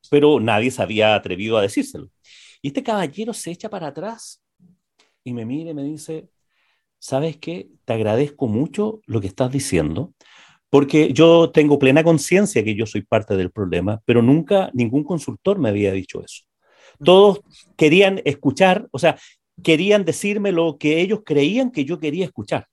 pero nadie se había atrevido a decírselo. Y este caballero se echa para atrás y me mira y me dice, ¿sabes qué? Te agradezco mucho lo que estás diciendo, porque yo tengo plena conciencia que yo soy parte del problema, pero nunca ningún consultor me había dicho eso. Todos querían escuchar, o sea, querían decirme lo que ellos creían que yo quería escuchar.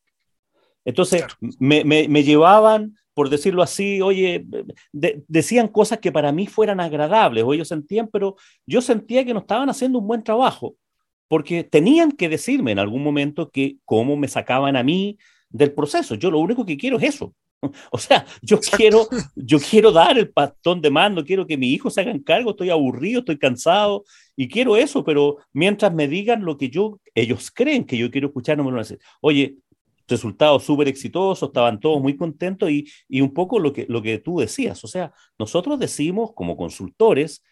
Entonces, claro. me, me, me, llevaban, por decirlo así, oye, de, decían cosas que para mí fueran agradables, o ellos sentían, pero yo sentía que no estaban haciendo un buen trabajo, porque tenían que decirme en algún momento que cómo me sacaban a mí del proceso. Yo lo único que quiero es eso. O sea, yo quiero, yo quiero dar el pastón de mando, quiero que mi hijo se hagan cargo, estoy aburrido, estoy cansado y quiero eso, pero mientras me digan lo que yo, ellos creen que yo quiero escuchar, no me lo van a decir. Oye, resultados súper exitosos, estaban todos muy contentos y, y, un poco lo que, lo que tú decías, o sea, nosotros decimos como consultores,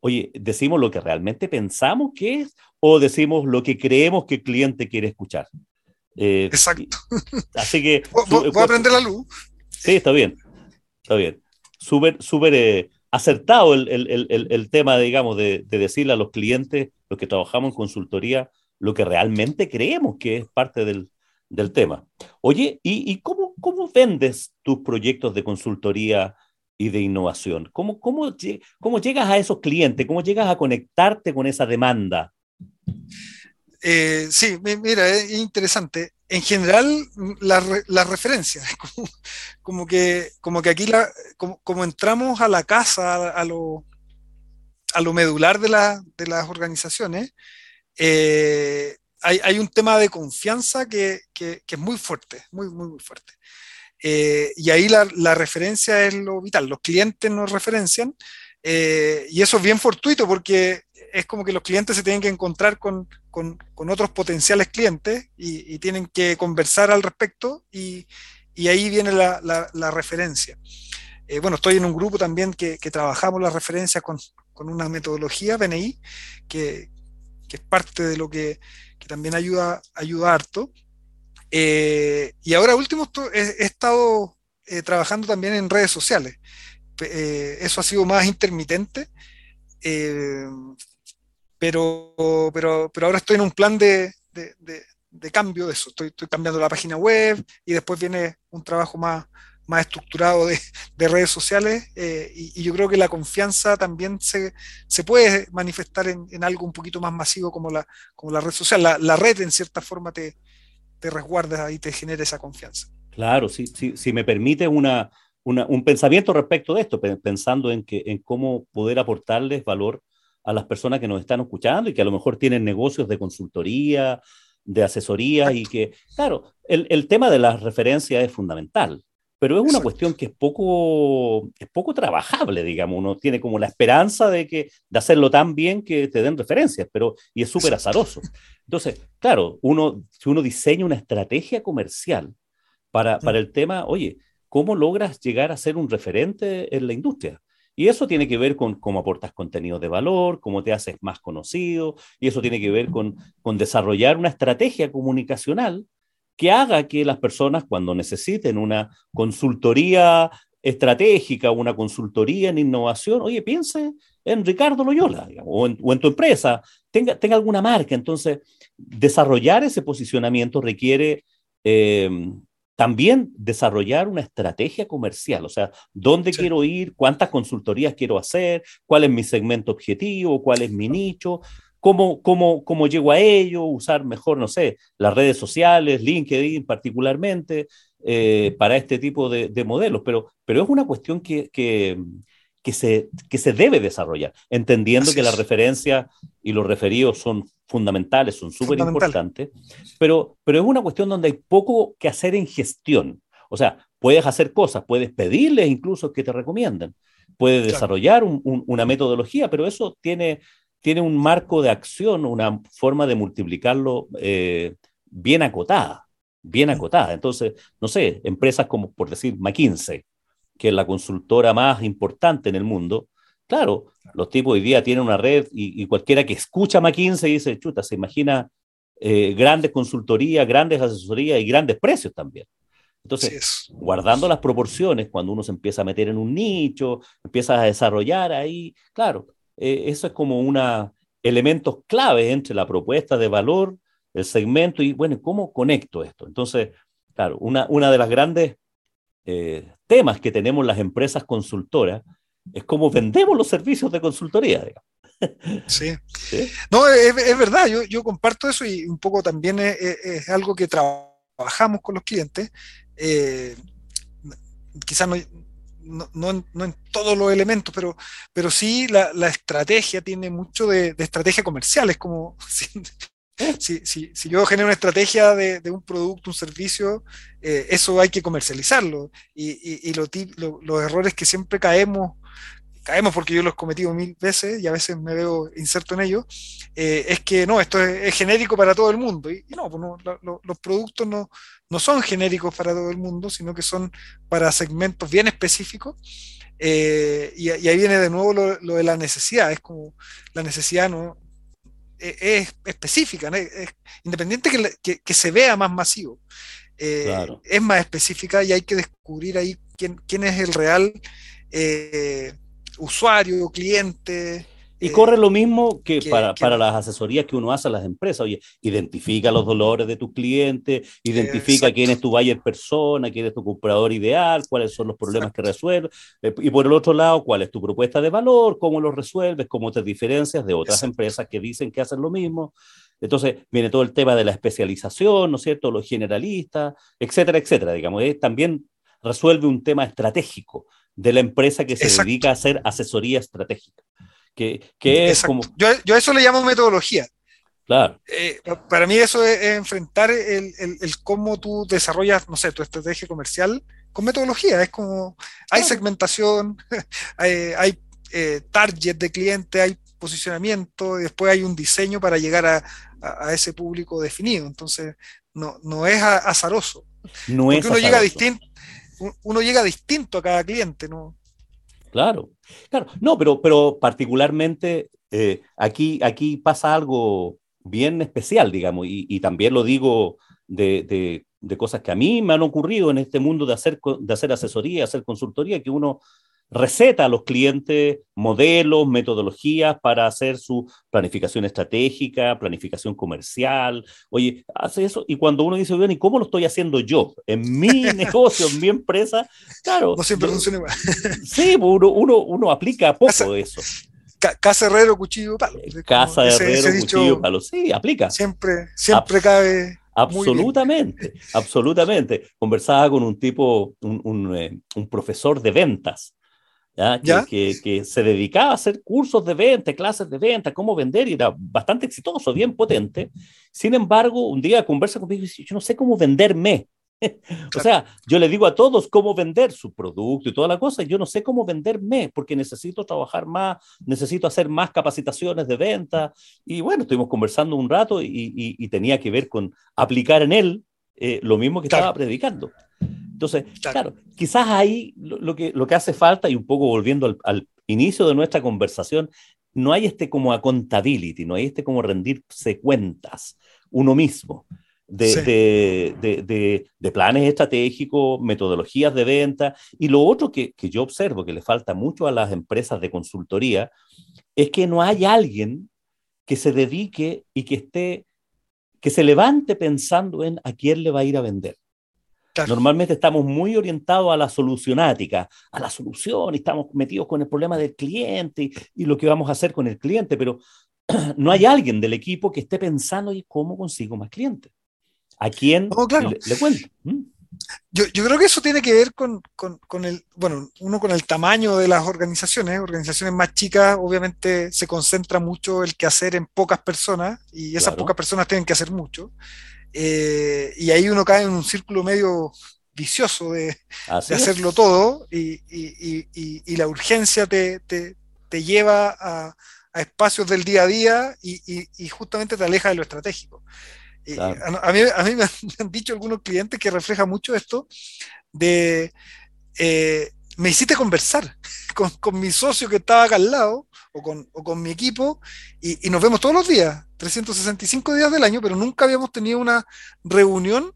oye, decimos lo que realmente pensamos que es o decimos lo que creemos que el cliente quiere escuchar. Eh, Exacto. Así que... Voy, a prender la luz. Sí, está bien, está bien. Súper, súper eh, acertado el, el, el, el, tema, digamos, de, de decirle a los clientes, los que trabajamos en consultoría, lo que realmente creemos que es parte del, del tema. Oye, ¿y, y cómo, cómo, vendes tus proyectos de consultoría y de innovación? ¿Cómo, cómo, ¿Cómo llegas a esos clientes? ¿Cómo llegas a conectarte con esa demanda? Eh, sí, mira, es interesante. En general, las la referencias, como, que, como que aquí, como, entramos a la casa, a, lo, a lo medular de, la, de las organizaciones, eh, hay, hay, un tema de confianza que, que, es muy fuerte, muy, muy, muy fuerte. Eh, y ahí la, la, referencia es lo vital. Los clientes nos referencian eh, y eso es bien fortuito porque es como que los clientes se tienen que encontrar con, con, otros potenciales clientes y, tienen que conversar al respecto y, ahí viene la, referencia. Eh, bueno, estoy en un grupo también que, trabajamos la referencia con, con, una metodología, BNI, que, que es parte de lo que, que también ayuda, ayuda harto. Eh, y ahora último he, estado eh, trabajando también en redes sociales. Eso ha sido más intermitente, pero, pero, pero ahora estoy en un plan de, de, de, cambio de eso. Estoy, estoy, cambiando la página web y después viene un trabajo más, más estructurado de, de redes sociales eh, y, y, yo creo que la confianza también se, se puede manifestar en, en, algo un poquito más masivo como la, como la red social. La, la red en cierta forma te, te resguarda y te genera esa confianza. Claro, si, si, si me permite una, una, un pensamiento respecto de esto, pensando en, que, en cómo poder aportarles valor a las personas que nos están escuchando y que a lo mejor tienen negocios de consultoría, de asesoría y que, claro, el, el tema de las referencias es fundamental pero es una Exacto. cuestión que es poco, es poco trabajable, digamos. Uno tiene como la esperanza de, que, de hacerlo tan bien que te den referencias, pero y es súper azaroso. Entonces, claro, uno, si uno diseña una estrategia comercial para, para el tema, oye, ¿cómo logras llegar a ser un referente en la industria? Y eso tiene que ver con cómo aportas contenido de valor, cómo te haces más conocido, y eso tiene que ver con, con desarrollar una estrategia comunicacional que haga que las personas cuando necesiten una consultoría estratégica, una consultoría en innovación, oye, piense en Ricardo Loyola digamos, o, en, o, en, tu empresa, tenga, tenga alguna marca. Entonces, desarrollar ese posicionamiento requiere eh, también desarrollar una estrategia comercial, o sea, dónde sí. quiero ir, cuántas consultorías quiero hacer, cuál es mi segmento objetivo, cuál es mi nicho cómo, cómo, cómo llego a ello, usar mejor, no sé, las redes sociales, LinkedIn particularmente, eh, para este tipo de, de, modelos, pero, pero es una cuestión que, que, que, se, que se debe desarrollar, entendiendo Así que es. la referencia y los referidos son fundamentales, son súper importantes, pero, pero es una cuestión donde hay poco que hacer en gestión. O sea, puedes hacer cosas, puedes pedirles incluso que te recomienden, puedes claro. desarrollar un, un, una metodología, pero eso tiene tiene un marco de acción, una forma de multiplicarlo eh, bien acotada, bien acotada. Entonces, no sé, empresas como, por decir, McKinsey, que es la consultora más importante en el mundo, claro, los tipos hoy día tienen una red y, y cualquiera que escucha McKinsey dice, chuta, se imagina eh, grandes consultorías, grandes asesorías y grandes precios también. Entonces, guardando las proporciones, cuando uno se empieza a meter en un nicho, empieza a desarrollar ahí, claro, eh, eso es como una elementos clave entre la propuesta de valor, el segmento y, bueno, ¿cómo conecto esto? Entonces, claro, una, una de las grandes eh, temas que tenemos las empresas consultoras es cómo vendemos los servicios de consultoría. Digamos. Sí. ¿Sí? No, es, es, verdad, yo, yo comparto eso y un poco también es, es algo que trabajamos con los clientes. Eh, quizás no, no, no, no, en todos los elementos, pero, pero sí la, la estrategia tiene mucho de, de, estrategia comercial. Es como si, si, si, si yo genero una estrategia de, de un producto, un servicio, eh, eso hay que comercializarlo. Y, y, y lo, lo, los errores que siempre caemos caemos porque yo los he cometido mil veces y a veces me veo inserto en ello, eh, es que no, esto es, es, genérico para todo el mundo. Y, y no, pues no lo, los productos no, no, son genéricos para todo el mundo, sino que son para segmentos bien específicos. Eh, y, y, ahí viene de nuevo lo, lo, de la necesidad, es como la necesidad no es, es específica, ¿no? es, independiente que, que, que, se vea más masivo. Eh, claro. Es más específica y hay que descubrir ahí quién, quién es el real eh, usuario, cliente. Y eh, corre lo mismo que, que para, que, para, las asesorías que uno hace a las empresas. Oye, identifica los dolores de tu cliente, identifica exacto. quién es tu buyer persona, quién es tu comprador ideal, cuáles son los problemas exacto. que resuelve. Eh, y por el otro lado, cuál es tu propuesta de valor, cómo lo resuelves, cómo te diferencias de otras exacto. empresas que dicen que hacen lo mismo. Entonces viene todo el tema de la especialización, ¿no es cierto? Los generalistas, etcétera, etcétera. Digamos, eh, también resuelve un tema estratégico de la empresa que se dedica a hacer asesoría estratégica. Que, que es como... yo, yo, a eso le llamo metodología. Claro. Eh, para mí eso es, es enfrentar el, el, el, cómo tú desarrollas, no sé, tu estrategia comercial con metodología. Es como, hay claro. segmentación, hay, hay eh, target de cliente, hay posicionamiento, y después hay un diseño para llegar a, a, a ese público definido. Entonces, no, no es azaroso. No Porque es uno azaroso. llega distinto uno llega distinto a cada cliente, ¿no? Claro, claro. No, pero, pero particularmente eh, aquí, aquí pasa algo bien especial, digamos, y, también lo digo de, de, de, cosas que a mí me han ocurrido en este mundo de hacer, de hacer asesoría, hacer consultoría, que uno receta a los clientes modelos, metodologías para hacer su planificación estratégica, planificación comercial. Oye, hace eso. Y cuando uno dice, bien, ¿y cómo lo estoy haciendo yo? En mi negocio, en mi empresa, claro. No siempre funciona igual. Sí, pues uno, uno, uno aplica poco de eso. casa herrero, cuchillo, palo. Casa herrero, cuchillo, palo. Sí, aplica. Siempre, siempre cabe. Absolutamente, absolutamente. Conversaba con un tipo, un, un, eh, un profesor de ventas, que, se dedicaba a hacer cursos de venta, clases de venta, cómo vender, y era bastante exitoso, bien potente. Sin embargo, un día conversa conmigo y dice, yo no sé cómo venderme. o sea, yo le digo a todos cómo vender su producto y toda la cosa, y yo no sé cómo venderme, porque necesito trabajar más, necesito hacer más capacitaciones de venta. Y bueno, estuvimos conversando un rato y, tenía que ver con aplicar en él eh, lo mismo que estaba predicando. Entonces, claro, quizás ahí lo, que, lo que hace falta, y un poco volviendo al, inicio de nuestra conversación, no hay este como accountability, no hay este como rendirse cuentas uno mismo. De, de, planes estratégicos, metodologías de venta. Y lo otro que, que, yo observo que le falta mucho a las empresas de consultoría es que no hay alguien que se dedique y que esté, que se levante pensando en a quién le va a ir a vender. Normalmente estamos muy orientados a la solucionática, a la solución, y estamos metidos con el problema del cliente y, lo que vamos a hacer con el cliente, pero no hay alguien del equipo que esté pensando y cómo consigo más clientes. ¿A quién le, cuento? ¿Mm? Yo, yo, creo que eso tiene que ver con, con, con, el, bueno, uno con el tamaño de las organizaciones. Organizaciones más chicas, obviamente, se concentra mucho el que hacer en pocas personas y esas pocas personas tienen que hacer mucho. Eh, y ahí uno cae en un círculo medio vicioso de, hacerlo todo y, la urgencia te, lleva a, espacios del día a día y, justamente te aleja de lo estratégico. A, mí, me han dicho algunos clientes que refleja mucho esto de eh, me hiciste conversar con, con, mi socio que estaba acá al lado o con, o con mi equipo y, nos vemos todos los días, 365 días del año, pero nunca habíamos tenido una reunión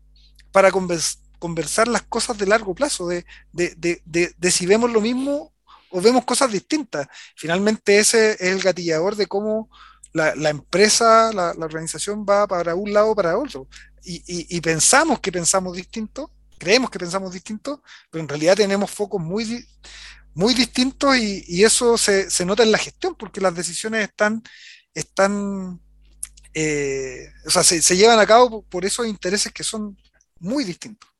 para conversar las cosas de largo plazo, de, de, de, de, si vemos lo mismo o vemos cosas distintas. Finalmente ese es el gatillador de cómo la, empresa, la, la, organización va para un lado o para otro. Y, y, y pensamos que pensamos distinto, creemos que pensamos distinto, pero en realidad tenemos focos muy, muy distintos y, eso se, nota en la gestión, porque las decisiones están, están eh, o sea, se, llevan a cabo por esos intereses que son muy distintos.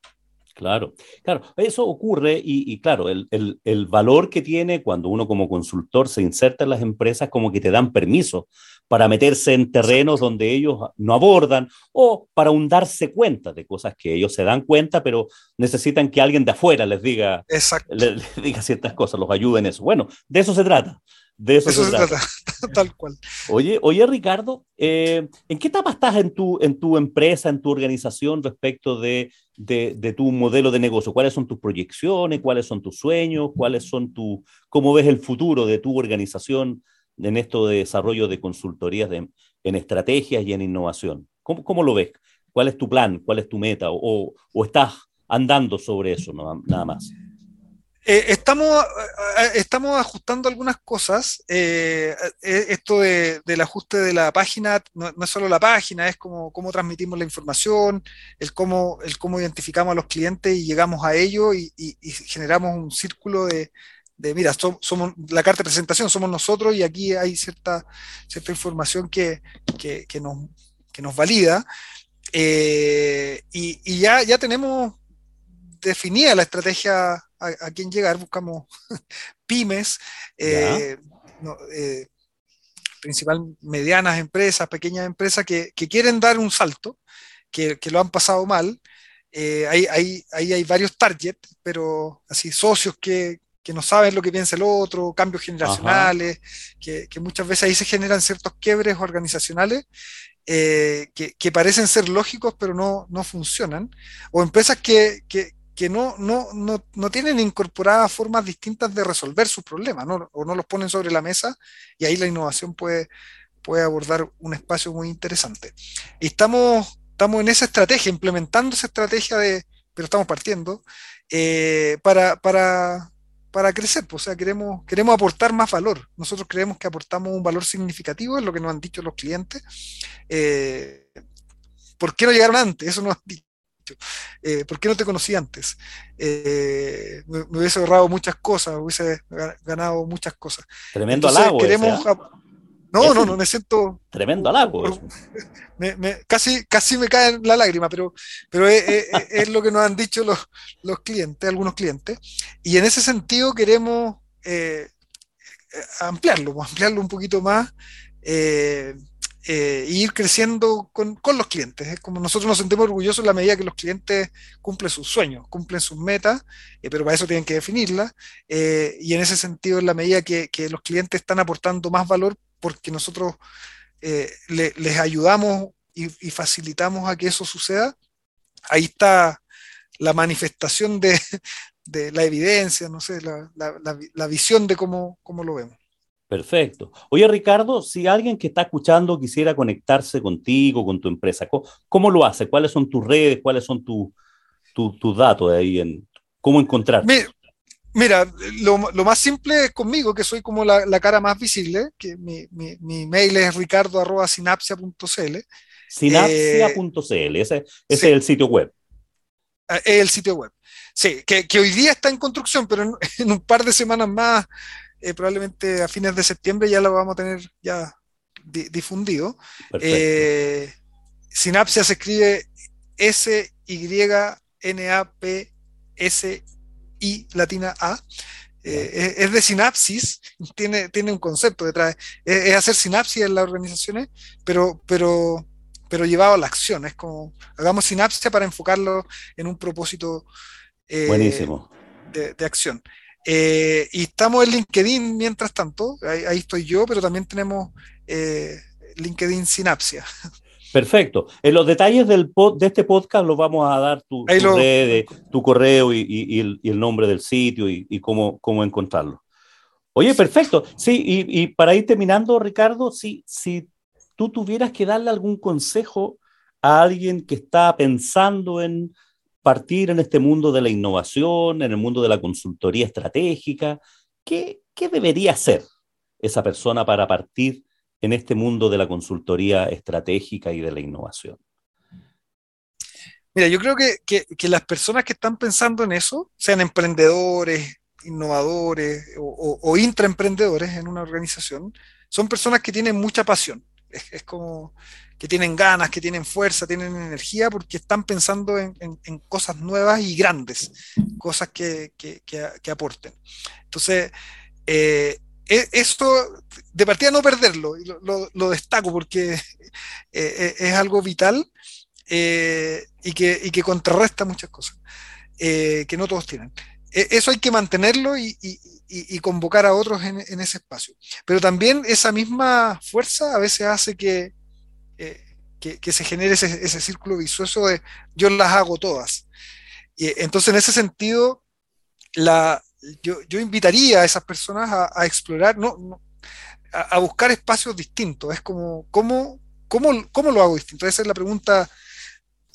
Claro, claro, eso ocurre y, claro, el, el, valor que tiene cuando uno como consultor se inserta en las empresas como que te dan permiso para meterse en terrenos donde ellos no abordan o para un darse cuenta de cosas que ellos se dan cuenta, pero necesitan que alguien de afuera les diga, les, diga ciertas cosas, los ayude en eso. Bueno, de eso se trata. De eso, se, trata. tal cual. Oye, oye Ricardo, eh, ¿en qué etapa estás en tu, en tu empresa, en tu organización respecto de, de, de, tu modelo de negocio? ¿Cuáles son tus proyecciones? ¿Cuáles son tus sueños? ¿Cuáles son tu, cómo ves el futuro de tu organización en esto de desarrollo de consultorías en estrategias y en innovación. ¿Cómo, ¿Cómo, lo ves? ¿Cuál es tu plan? ¿Cuál es tu meta? ¿O, o estás andando sobre eso nada más? Eh, estamos, eh, estamos ajustando algunas cosas. Eh, esto de, del ajuste de la página no, es solo la página, es como cómo transmitimos la información, el cómo, el cómo identificamos a los clientes y llegamos a ellos y generamos un círculo de, de mira, somos la carta de presentación, somos nosotros y aquí hay cierta, cierta información que, nos, nos, valida. Eh, y, ya, ya tenemos definida la estrategia a, quién llegar, buscamos pymes, eh, eh, principal medianas empresas, pequeñas empresas que, quieren dar un salto, que, lo han pasado mal. ahí, hay, hay varios targets, pero así socios que, que no saben lo que piensa el otro, cambios generacionales, que, muchas veces ahí se generan ciertos quiebres organizacionales eh, que, parecen ser lógicos pero no, no funcionan, o empresas que, no, no, no, tienen incorporadas formas distintas de resolver sus problemas, o no los ponen sobre la mesa, y ahí la innovación puede, puede abordar un espacio muy interesante. Y estamos, estamos en esa estrategia, implementando esa estrategia de, pero estamos partiendo, eh, para, para para crecer, pues, o sea, queremos, queremos aportar más valor. Nosotros creemos que aportamos un valor significativo, es lo que nos han dicho los clientes. Eh, ¿Por qué no llegaron antes? Eso nos han dicho. Eh, ¿Por qué no te conocí antes? Eh, me, hubiese ahorrado muchas cosas, hubiese ganado muchas cosas. Tremendo halago. Queremos, no, no, no, me siento. Tremendo halago. casi, casi me cae la lágrima, pero, pero es, lo que nos han dicho los, los, clientes, algunos clientes. Y en ese sentido queremos eh, ampliarlo, pues, ampliarlo un poquito más. Eh, eh, e ir creciendo con, con, los clientes. Es como nosotros nos sentimos orgullosos en la medida que los clientes cumplen sus sueños, cumplen sus metas, pero para eso tienen que definirlas. y en ese sentido, en la medida que, que, los clientes están aportando más valor porque nosotros eh, les ayudamos y, facilitamos a que eso suceda, ahí está la manifestación de, la evidencia, no sé, la, visión de cómo, cómo, lo vemos. Perfecto. Oye, Ricardo, si alguien que está escuchando quisiera conectarse contigo, con tu empresa, ¿cómo, lo hace? ¿Cuáles son tus redes? ¿Cuáles son tus datos ahí? En, ¿Cómo encontrarte? Mira, lo, más simple es conmigo, que soy como la, cara más visible, que mi, mi, mail es ricardo.sinapsia.cl. Sinapsia.cl, ese, es el sitio web. Ah, es el sitio web. Sí, que, hoy día está en construcción, pero en, un par de semanas más, eh, probablemente a fines de septiembre, ya lo vamos a tener ya difundido. Eh, Sinapsia se escribe S-Y-N-A-P-S y latina A. Eh, es, de sinapsis, tiene, tiene un concepto detrás. Es, hacer sinapsis en las organizaciones, pero, pero, pero llevado a la acción. Es como, hagamos sinapsia para enfocarlo en un propósito eh, Buenísimo. De, acción. Eh, y estamos en LinkedIn mientras tanto, ahí, estoy yo, pero también tenemos LinkedIn Sinapsia. Perfecto. En los detalles del de este podcast los vamos a dar tu, tu, correo y, el, nombre del sitio y, cómo, cómo encontrarlo. Oye, perfecto. Sí, y, para ir terminando, Ricardo, si, si tú tuvieras que darle algún consejo a alguien que está pensando en partir en este mundo de la innovación, en el mundo de la consultoría estratégica, ¿qué, qué debería hacer esa persona para partir en este mundo de la consultoría estratégica y de la innovación? Mira, yo creo que, que, las personas que están pensando en eso, sean emprendedores, innovadores o, o, intraemprendedores en una organización, son personas que tienen mucha pasión. Es, como que tienen ganas, que tienen fuerza, tienen energía, porque están pensando en, en, cosas nuevas y grandes, cosas que, que aporten. Entonces, eh, esto, de partida no perderlo, lo, destaco porque eh, eh, es algo vital eh, y, que, que, contrarresta muchas cosas que no todos tienen. E, eso hay que mantenerlo y, convocar a otros en, ese espacio. Pero también esa misma fuerza a veces hace que, que, se genere ese, círculo vicioso de yo las hago todas. Y, entonces, en ese sentido, la, yo, invitaría a esas personas a, explorar, no, a, buscar espacios distintos. Es como, ¿cómo, cómo, ¿cómo lo hago distinto? Esa es la pregunta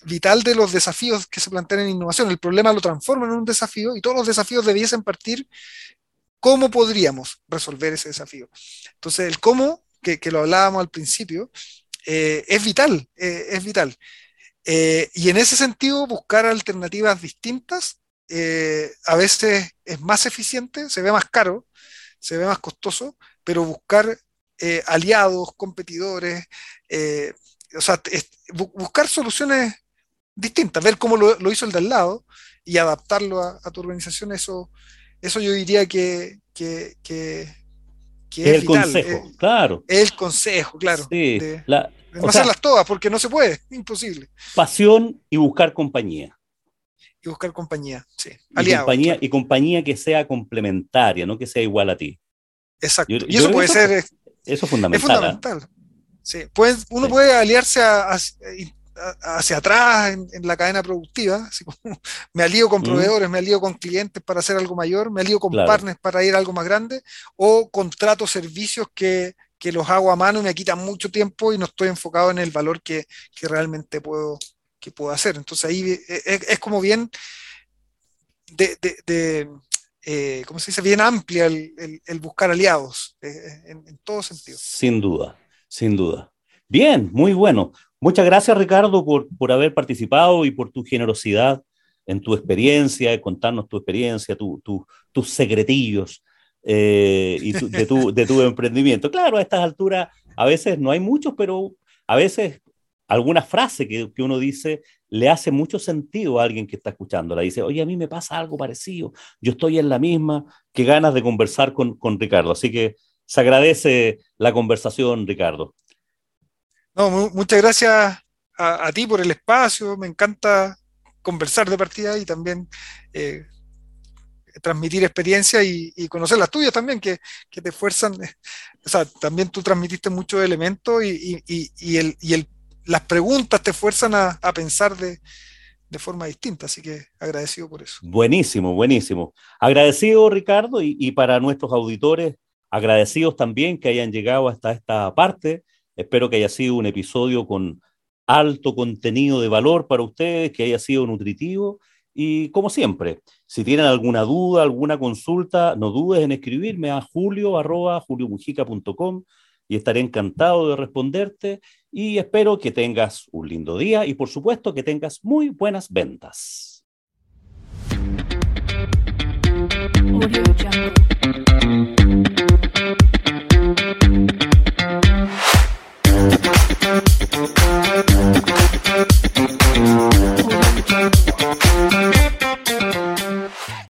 vital de los desafíos que se plantean en innovación. El problema lo transforma en un desafío y todos los desafíos debiesen partir cómo podríamos resolver ese desafío. Entonces, el cómo, que, lo hablábamos al principio, eh, es vital, eh, es vital. Eh, y en ese sentido, buscar alternativas distintas eh, a veces es más eficiente, se ve más caro, se ve más costoso, pero buscar eh, aliados, competidores, eh, o sea, buscar soluciones distintas, ver cómo lo, hizo el de al lado y adaptarlo a, tu organización, eso, eso yo diría que, que, es, el consejo, claro. el consejo, claro. no hacerlas todas, porque no se puede, imposible. Pasión y buscar compañía y buscar compañía, sí. Y compañía, y compañía que sea complementaria, no que sea igual a ti. Exacto. y eso puede ser. Eso es fundamental. Es ¿ah? fundamental. Sí. uno puede aliarse hacia atrás en, la cadena productiva, así como me alío con proveedores, me alío con clientes para hacer algo mayor, me alío con partners para ir a algo más grande, o contrato servicios que, que, los hago a mano y me quitan mucho tiempo y no estoy enfocado en el valor que, que realmente puedo, puedo hacer. Entonces ahí eh, es, como bien de, eh, ¿cómo se dice? Bien amplia el, buscar aliados eh, en, todos sentidos. Sin duda, sin duda. Bien, muy bueno. Muchas gracias, Ricardo, por, por haber participado y por tu generosidad en tu experiencia, de contarnos tu experiencia, tus secretillos y de, tu, de tu emprendimiento. Claro, a estas alturas a veces no hay muchos, pero a veces alguna frase que, que, uno dice le hace mucho sentido a alguien que está escuchándola. Dice, oye, a mí me pasa algo parecido, yo estoy en la misma, qué ganas de conversar con, con Ricardo. Así que se agradece la conversación, Ricardo. No, muchas gracias a, ti por el espacio, me encanta conversar de partida y también eh, transmitir experiencia y, conocer las tuyas también, que, que, te esfuerzan. O sea, también tú transmitiste muchos elementos y, y, y el las preguntas te fuerzan a, pensar de, forma distinta, así que agradecido por eso. Buenísimo, buenísimo. Agradecido, Ricardo, y, para nuestros auditores, agradecidos también que hayan llegado hasta esta parte. Espero que haya sido un episodio con alto contenido de valor para ustedes, que haya sido nutritivo. Y como siempre, si tienen alguna duda, alguna consulta, no dudes en escribirme a julio arroba y estaré encantado de responderte y espero que tengas un lindo día y por supuesto que tengas muy buenas ventas.